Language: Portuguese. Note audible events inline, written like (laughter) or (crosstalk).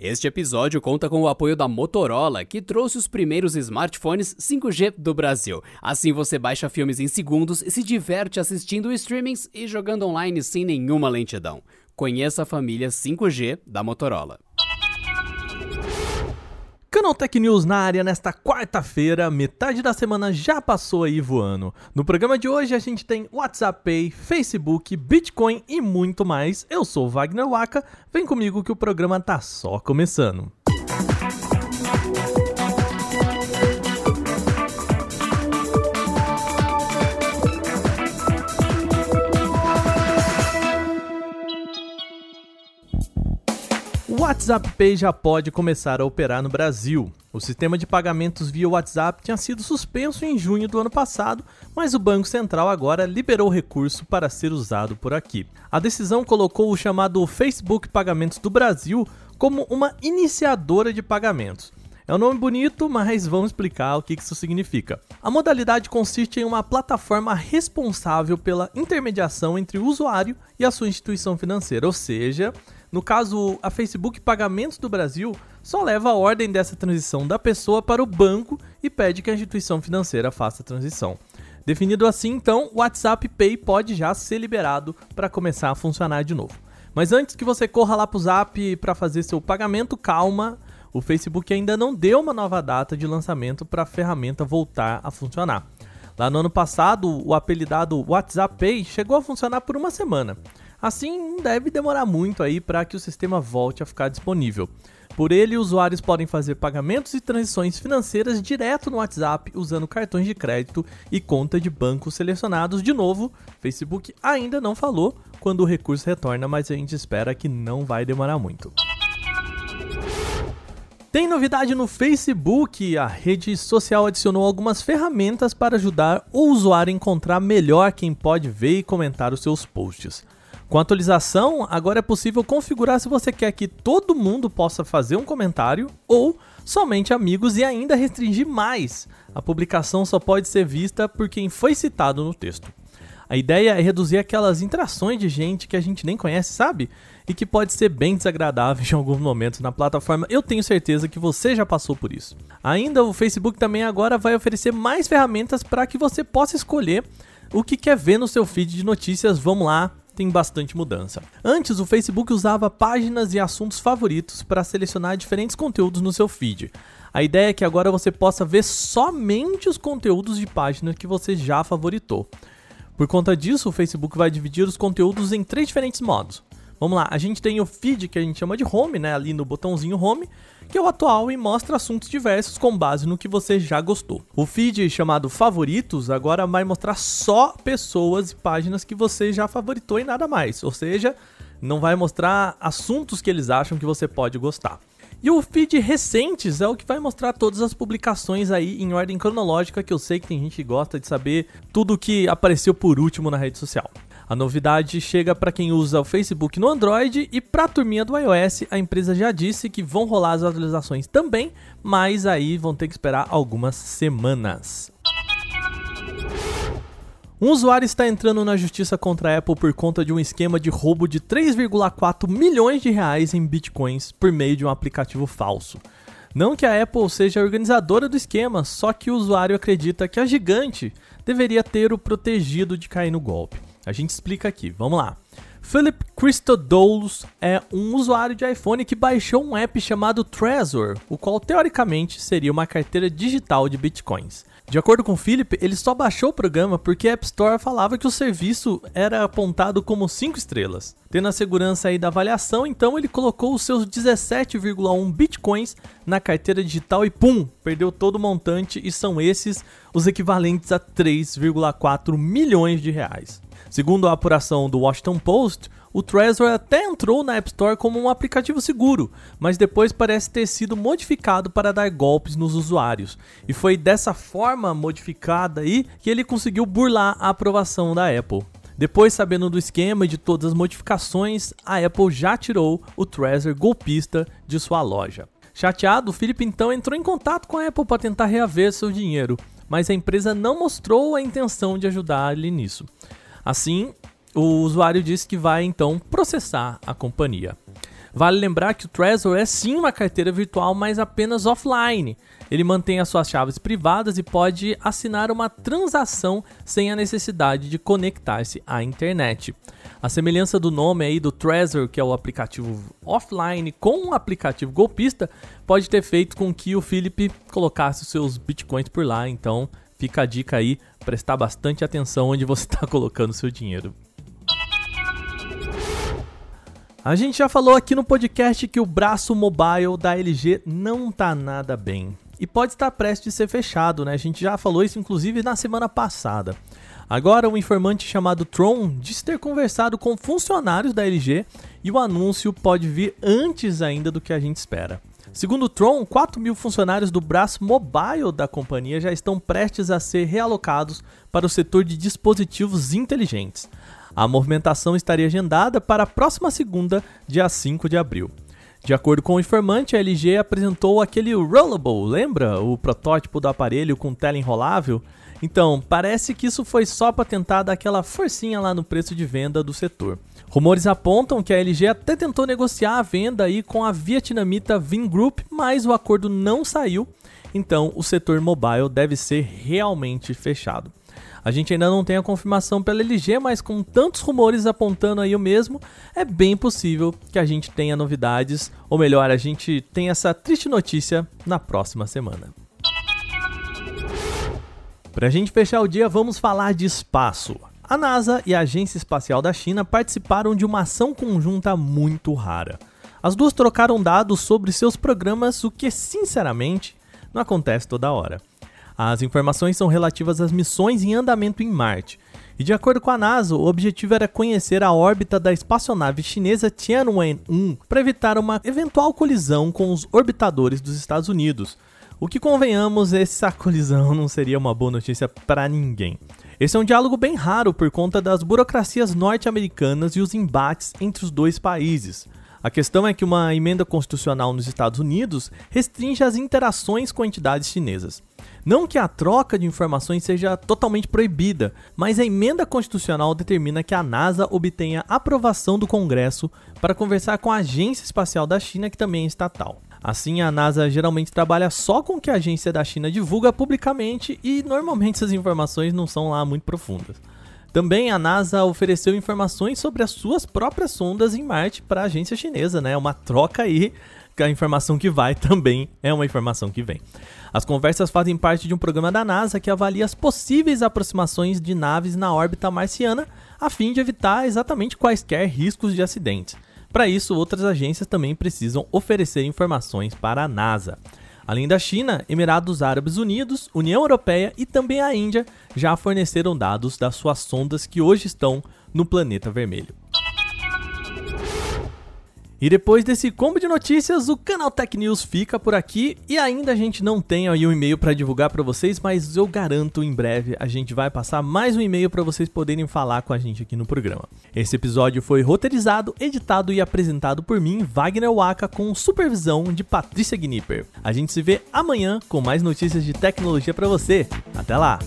Este episódio conta com o apoio da Motorola, que trouxe os primeiros smartphones 5G do Brasil. Assim você baixa filmes em segundos e se diverte assistindo streamings e jogando online sem nenhuma lentidão. Conheça a família 5G da Motorola. Canaltech News na área nesta quarta-feira, metade da semana já passou aí voando. No programa de hoje a gente tem WhatsApp Pay, Facebook, Bitcoin e muito mais. Eu sou Wagner Waka, vem comigo que o programa tá só começando. WhatsApp já pode começar a operar no Brasil. O sistema de pagamentos via WhatsApp tinha sido suspenso em junho do ano passado, mas o Banco Central agora liberou o recurso para ser usado por aqui. A decisão colocou o chamado Facebook Pagamentos do Brasil como uma iniciadora de pagamentos. É um nome bonito, mas vamos explicar o que isso significa. A modalidade consiste em uma plataforma responsável pela intermediação entre o usuário e a sua instituição financeira, ou seja, no caso, a Facebook Pagamentos do Brasil só leva a ordem dessa transição da pessoa para o banco e pede que a instituição financeira faça a transição. Definido assim, então, o WhatsApp Pay pode já ser liberado para começar a funcionar de novo. Mas antes que você corra lá para o Zap para fazer seu pagamento, calma, o Facebook ainda não deu uma nova data de lançamento para a ferramenta voltar a funcionar. Lá no ano passado, o apelidado WhatsApp Pay chegou a funcionar por uma semana. Assim, não deve demorar muito aí para que o sistema volte a ficar disponível. Por ele, usuários podem fazer pagamentos e transições financeiras direto no WhatsApp usando cartões de crédito e conta de banco selecionados. De novo, Facebook ainda não falou quando o recurso retorna, mas a gente espera que não vai demorar muito. Tem novidade no Facebook. A rede social adicionou algumas ferramentas para ajudar o usuário a encontrar melhor quem pode ver e comentar os seus posts. Com a atualização, agora é possível configurar se você quer que todo mundo possa fazer um comentário ou somente amigos e ainda restringir mais. A publicação só pode ser vista por quem foi citado no texto. A ideia é reduzir aquelas interações de gente que a gente nem conhece, sabe? E que pode ser bem desagradável em alguns momentos na plataforma. Eu tenho certeza que você já passou por isso. Ainda o Facebook também agora vai oferecer mais ferramentas para que você possa escolher o que quer ver no seu feed de notícias. Vamos lá, tem bastante mudança. Antes, o Facebook usava páginas e assuntos favoritos para selecionar diferentes conteúdos no seu feed. A ideia é que agora você possa ver somente os conteúdos de páginas que você já favoritou. Por conta disso, o Facebook vai dividir os conteúdos em três diferentes modos. Vamos lá, a gente tem o feed que a gente chama de home, né, ali no botãozinho home, que é o atual e mostra assuntos diversos com base no que você já gostou. O feed chamado favoritos agora vai mostrar só pessoas e páginas que você já favoritou e nada mais, ou seja, não vai mostrar assuntos que eles acham que você pode gostar. E o feed recentes é o que vai mostrar todas as publicações aí em ordem cronológica, que eu sei que tem gente que gosta de saber tudo que apareceu por último na rede social. A novidade chega para quem usa o Facebook no Android e para a turminha do iOS, a empresa já disse que vão rolar as atualizações também, mas aí vão ter que esperar algumas semanas. Um usuário está entrando na justiça contra a Apple por conta de um esquema de roubo de 3,4 milhões de reais em bitcoins por meio de um aplicativo falso. Não que a Apple seja a organizadora do esquema, só que o usuário acredita que a gigante deveria ter o protegido de cair no golpe. A gente explica aqui, vamos lá. Philip Christodoulos é um usuário de iPhone que baixou um app chamado Trezor, o qual teoricamente seria uma carteira digital de bitcoins. De acordo com o Philip, ele só baixou o programa porque a App Store falava que o serviço era apontado como 5 estrelas. Tendo a segurança aí da avaliação, então ele colocou os seus 17,1 bitcoins na carteira digital e pum, perdeu todo o montante e são esses os equivalentes a 3,4 milhões de reais. Segundo a apuração do Washington Post, o Trezor até entrou na App Store como um aplicativo seguro, mas depois parece ter sido modificado para dar golpes nos usuários. E foi dessa forma modificada aí que ele conseguiu burlar a aprovação da Apple. Depois, sabendo do esquema e de todas as modificações, a Apple já tirou o Trezor golpista de sua loja. Chateado, o Philip então entrou em contato com a Apple para tentar reaver seu dinheiro, mas a empresa não mostrou a intenção de ajudar ele nisso. Assim, o usuário disse que vai então processar a companhia. Vale lembrar que o Trezor é sim uma carteira virtual, mas apenas offline. Ele mantém as suas chaves privadas e pode assinar uma transação sem a necessidade de conectar-se à internet. A semelhança do nome aí do Trezor, que é o aplicativo offline, com o aplicativo golpista, pode ter feito com que o Felipe colocasse os seus bitcoins por lá. Então, fica a dica aí, prestar bastante atenção onde você está (laughs) colocando seu dinheiro. A gente já falou aqui no podcast que o braço mobile da LG não tá nada bem. E pode estar prestes a ser fechado, né? A gente já falou isso inclusive na semana passada. Agora, um informante chamado Tron disse ter conversado com funcionários da LG e o anúncio pode vir antes ainda do que a gente espera. Segundo o Tron, 4 mil funcionários do braço mobile da companhia já estão prestes a ser realocados para o setor de dispositivos inteligentes. A movimentação estaria agendada para a próxima segunda, dia 5 de abril. De acordo com o informante, a LG apresentou aquele Rollable, lembra? O protótipo do aparelho com tela enrolável? Então, parece que isso foi só para tentar dar aquela forcinha lá no preço de venda do setor. Rumores apontam que a LG até tentou negociar a venda aí com a vietnamita Vingroup, mas o acordo não saiu, então o setor mobile deve ser realmente fechado. A gente ainda não tem a confirmação pela LG, mas com tantos rumores apontando aí o mesmo, é bem possível que a gente tenha novidades, ou melhor, a gente tenha essa triste notícia na próxima semana. Para a gente fechar o dia, vamos falar de espaço. A NASA e a Agência Espacial da China participaram de uma ação conjunta muito rara. As duas trocaram dados sobre seus programas, o que, sinceramente, não acontece toda hora. As informações são relativas às missões em andamento em Marte. E de acordo com a NASA, o objetivo era conhecer a órbita da espaçonave chinesa Tianwen-1 para evitar uma eventual colisão com os orbitadores dos Estados Unidos, o que convenhamos, essa colisão não seria uma boa notícia para ninguém. Esse é um diálogo bem raro por conta das burocracias norte-americanas e os embates entre os dois países. A questão é que uma emenda constitucional nos Estados Unidos restringe as interações com entidades chinesas. Não que a troca de informações seja totalmente proibida, mas a emenda constitucional determina que a NASA obtenha aprovação do Congresso para conversar com a Agência Espacial da China, que também é estatal. Assim, a NASA geralmente trabalha só com o que a agência da China divulga publicamente e normalmente essas informações não são lá muito profundas. Também a NASA ofereceu informações sobre as suas próprias sondas em Marte para a agência chinesa, né? Uma troca aí, a informação que vai (laughs) também é uma informação que vem. As conversas fazem parte de um programa da NASA que avalia as possíveis aproximações de naves na órbita marciana, a fim de evitar exatamente quaisquer riscos de acidentes. Para isso, outras agências também precisam oferecer informações para a NASA. Além da China, Emirados Árabes Unidos, União Europeia e também a Índia já forneceram dados das suas sondas que hoje estão no planeta vermelho. E depois desse combo de notícias, o canal Tech News fica por aqui e ainda a gente não tem aí um e-mail para divulgar para vocês, mas eu garanto em breve a gente vai passar mais um e-mail para vocês poderem falar com a gente aqui no programa. Esse episódio foi roteirizado, editado e apresentado por mim, Wagner Waka, com supervisão de Patrícia Gnipper. A gente se vê amanhã com mais notícias de tecnologia para você. Até lá.